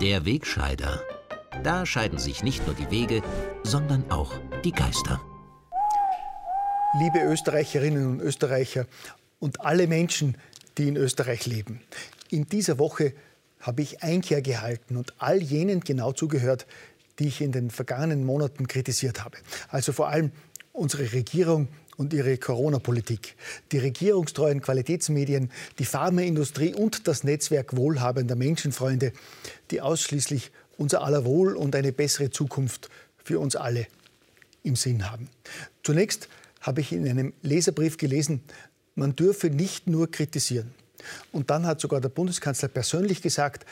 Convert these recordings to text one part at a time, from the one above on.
Der Wegscheider. Da scheiden sich nicht nur die Wege, sondern auch die Geister. Liebe Österreicherinnen und Österreicher und alle Menschen, die in Österreich leben. In dieser Woche habe ich Einkehr gehalten und all jenen genau zugehört, die ich in den vergangenen Monaten kritisiert habe. Also vor allem unsere Regierung und ihre Corona-Politik, die regierungstreuen Qualitätsmedien, die Pharmaindustrie und das Netzwerk wohlhabender Menschenfreunde, die ausschließlich unser aller Wohl und eine bessere Zukunft für uns alle im Sinn haben. Zunächst habe ich in einem Leserbrief gelesen, man dürfe nicht nur kritisieren. Und dann hat sogar der Bundeskanzler persönlich gesagt,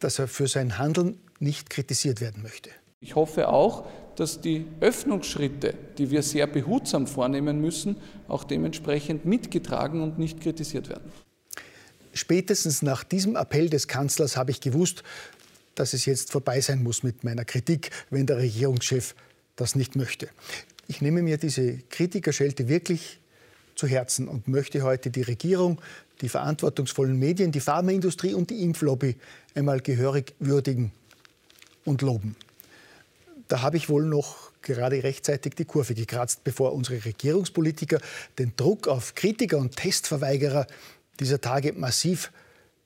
dass er für sein Handeln nicht kritisiert werden möchte. Ich hoffe auch, dass die Öffnungsschritte, die wir sehr behutsam vornehmen müssen, auch dementsprechend mitgetragen und nicht kritisiert werden. Spätestens nach diesem Appell des Kanzlers habe ich gewusst, dass es jetzt vorbei sein muss mit meiner Kritik, wenn der Regierungschef das nicht möchte. Ich nehme mir diese Kritikerschelte wirklich zu Herzen und möchte heute die Regierung, die verantwortungsvollen Medien, die Pharmaindustrie und die Impflobby einmal gehörig würdigen und loben. Da habe ich wohl noch gerade rechtzeitig die Kurve gekratzt, bevor unsere Regierungspolitiker den Druck auf Kritiker und Testverweigerer dieser Tage massiv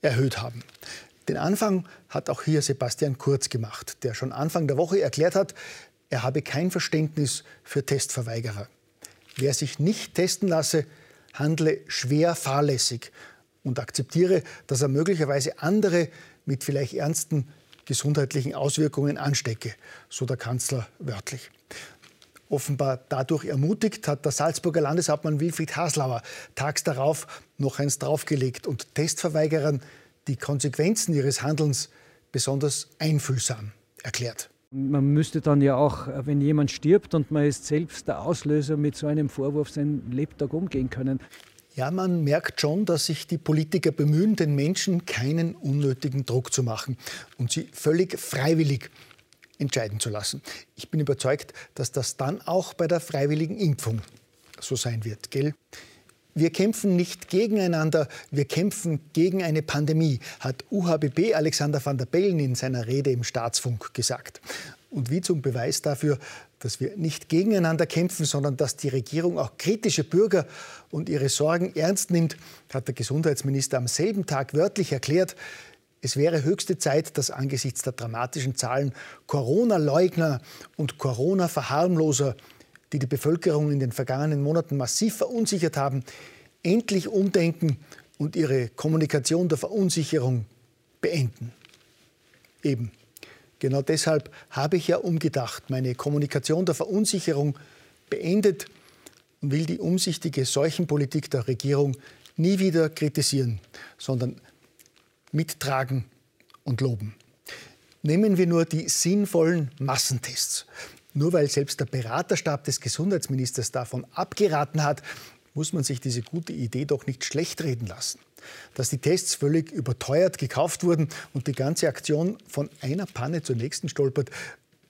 erhöht haben. Den Anfang hat auch hier Sebastian Kurz gemacht, der schon Anfang der Woche erklärt hat, er habe kein Verständnis für Testverweigerer. Wer sich nicht testen lasse, handle schwer fahrlässig und akzeptiere, dass er möglicherweise andere mit vielleicht ernsten gesundheitlichen Auswirkungen anstecke, so der Kanzler wörtlich. Offenbar dadurch ermutigt hat der Salzburger Landeshauptmann Wilfried Haslauer tags darauf noch eins draufgelegt und Testverweigerern die Konsequenzen ihres Handelns besonders einfühlsam erklärt. Man müsste dann ja auch, wenn jemand stirbt und man ist selbst der Auslöser, mit so einem Vorwurf sein Lebtag umgehen können. Ja, man merkt schon, dass sich die Politiker bemühen, den Menschen keinen unnötigen Druck zu machen und sie völlig freiwillig entscheiden zu lassen. Ich bin überzeugt, dass das dann auch bei der freiwilligen Impfung so sein wird, gell? Wir kämpfen nicht gegeneinander, wir kämpfen gegen eine Pandemie, hat UHBB Alexander van der Bellen in seiner Rede im Staatsfunk gesagt. Und wie zum Beweis dafür, dass wir nicht gegeneinander kämpfen, sondern dass die Regierung auch kritische Bürger und ihre Sorgen ernst nimmt, hat der Gesundheitsminister am selben Tag wörtlich erklärt, es wäre höchste Zeit, dass angesichts der dramatischen Zahlen Corona-Leugner und Corona-Verharmloser die die Bevölkerung in den vergangenen Monaten massiv verunsichert haben, endlich umdenken und ihre Kommunikation der Verunsicherung beenden. Eben. Genau deshalb habe ich ja umgedacht, meine Kommunikation der Verunsicherung beendet und will die umsichtige Seuchenpolitik der Regierung nie wieder kritisieren, sondern mittragen und loben. Nehmen wir nur die sinnvollen Massentests. Nur weil selbst der Beraterstab des Gesundheitsministers davon abgeraten hat, muss man sich diese gute Idee doch nicht schlecht reden lassen. Dass die Tests völlig überteuert gekauft wurden und die ganze Aktion von einer Panne zur nächsten stolpert,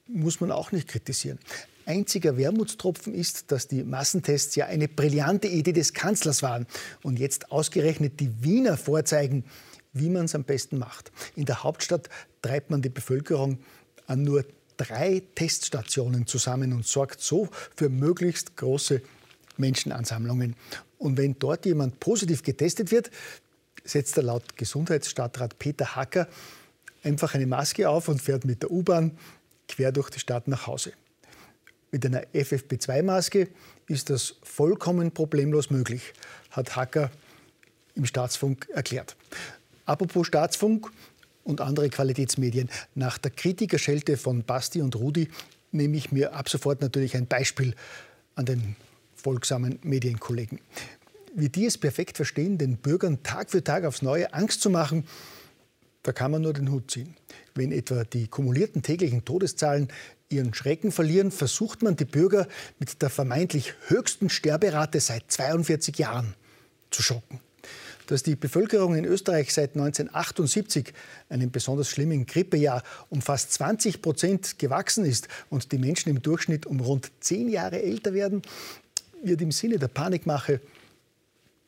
muss man auch nicht kritisieren. Einziger Wermutstropfen ist, dass die Massentests ja eine brillante Idee des Kanzlers waren und jetzt ausgerechnet die Wiener vorzeigen, wie man es am besten macht. In der Hauptstadt treibt man die Bevölkerung an nur drei Teststationen zusammen und sorgt so für möglichst große Menschenansammlungen. Und wenn dort jemand positiv getestet wird, setzt er laut Gesundheitsstadtrat Peter Hacker einfach eine Maske auf und fährt mit der U-Bahn quer durch die Stadt nach Hause. Mit einer FFP2-Maske ist das vollkommen problemlos möglich, hat Hacker im Staatsfunk erklärt. Apropos Staatsfunk, und andere Qualitätsmedien. Nach der Kritikerschelte von Basti und Rudi nehme ich mir ab sofort natürlich ein Beispiel an den folgsamen Medienkollegen. Wie die es perfekt verstehen, den Bürgern Tag für Tag aufs Neue Angst zu machen, da kann man nur den Hut ziehen. Wenn etwa die kumulierten täglichen Todeszahlen ihren Schrecken verlieren, versucht man die Bürger mit der vermeintlich höchsten Sterberate seit 42 Jahren zu schocken. dass die Bevölkerung in Österreich seit 1978, einem besonders schlimmen Grippejahr, um fast 20 Prozent gewachsen ist und die Menschen im Durchschnitt um rund zehn Jahre älter werden, wird im Sinne der Panikmache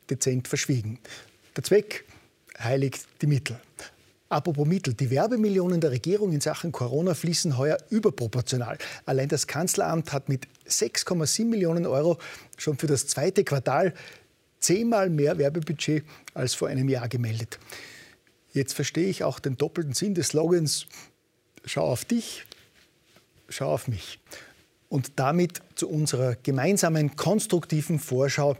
dezent verschwiegen. Der Zweck heiligt die Mittel. Apropos Mittel, die Werbemillionen der Regierung in Sachen Corona fließen heuer überproportional. Allein das Kanzleramt hat mit 6,7 Millionen Euro schon für das zweite Quartal zehnmal mehr Werbebudget als vor einem Jahr gemeldet. Jetzt verstehe ich auch den doppelten Sinn des Slogans Schau auf dich, schau auf mich. Und damit zu unserer gemeinsamen konstruktiven Vorschau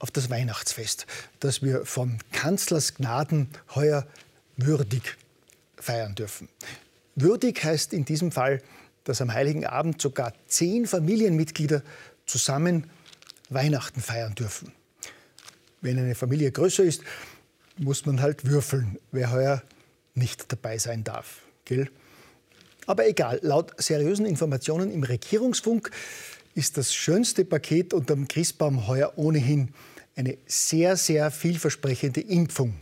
auf das Weihnachtsfest, das wir von Kanzlers Gnaden heuer würdig feiern dürfen. Würdig heißt in diesem Fall, dass am Heiligen Abend sogar zehn Familienmitglieder zusammen Weihnachten feiern dürfen. Wenn eine Familie größer ist, muss man halt würfeln, wer heuer nicht dabei sein darf. Gell? Aber egal, laut seriösen Informationen im Regierungsfunk ist das schönste Paket unterm Christbaum heuer ohnehin eine sehr, sehr vielversprechende Impfung.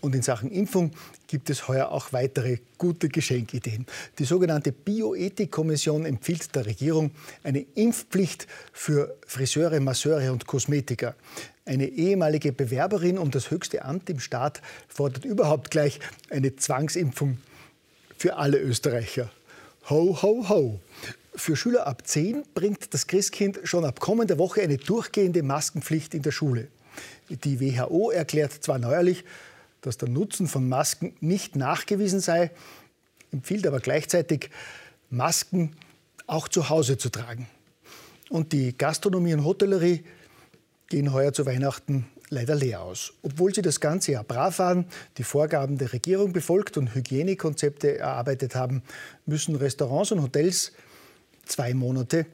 Und in Sachen Impfung gibt es heuer auch weitere gute Geschenkideen. Die sogenannte Bioethikkommission empfiehlt der Regierung eine Impfpflicht für Friseure, Masseure und Kosmetiker. Eine ehemalige Bewerberin um das höchste Amt im Staat fordert überhaupt gleich eine Zwangsimpfung für alle Österreicher. Ho, ho, ho. Für Schüler ab 10 bringt das Christkind schon ab kommender Woche eine durchgehende Maskenpflicht in der Schule. Die WHO erklärt zwar neuerlich, dass der Nutzen von Masken nicht nachgewiesen sei, empfiehlt aber gleichzeitig, Masken auch zu Hause zu tragen. Und die Gastronomie und Hotellerie gehen heuer zu Weihnachten leider leer aus. Obwohl sie das ganze Jahr brav waren, die Vorgaben der Regierung befolgt und Hygienekonzepte erarbeitet haben, müssen Restaurants und Hotels zwei Monate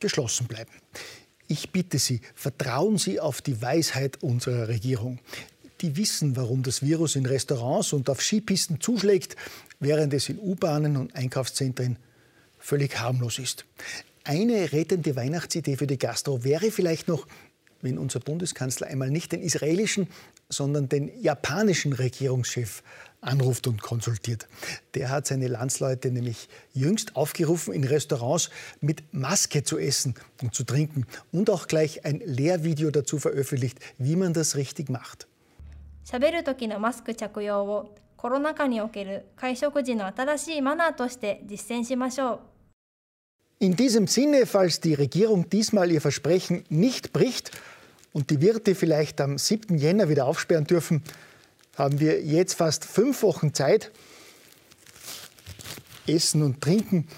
geschlossen bleiben. Ich bitte Sie, vertrauen Sie auf die Weisheit unserer Regierung die wissen, warum das Virus in Restaurants und auf Skipisten zuschlägt, während es in U-Bahnen und Einkaufszentren völlig harmlos ist. Eine rettende Weihnachtsidee für die Gastro wäre vielleicht noch, wenn unser Bundeskanzler einmal nicht den israelischen, sondern den japanischen Regierungschef anruft und konsultiert. Der hat seine Landsleute nämlich jüngst aufgerufen, in Restaurants mit Maske zu essen und zu trinken und auch gleich ein Lehrvideo dazu veröffentlicht, wie man das richtig macht. 喋る時のマスク着用をコロナ禍における会食時の新しいマナーとして実践しましょう。In diesem Sinne, falls die Regierung diesmal ihr Versprechen nicht bricht und die Wirte vielleicht am 7. Jänner wieder aufsperren dürfen, haben wir jetzt fast fünf Wochen Zeit, Essen und Trinken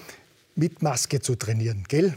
mit Maske zu trainieren, gell?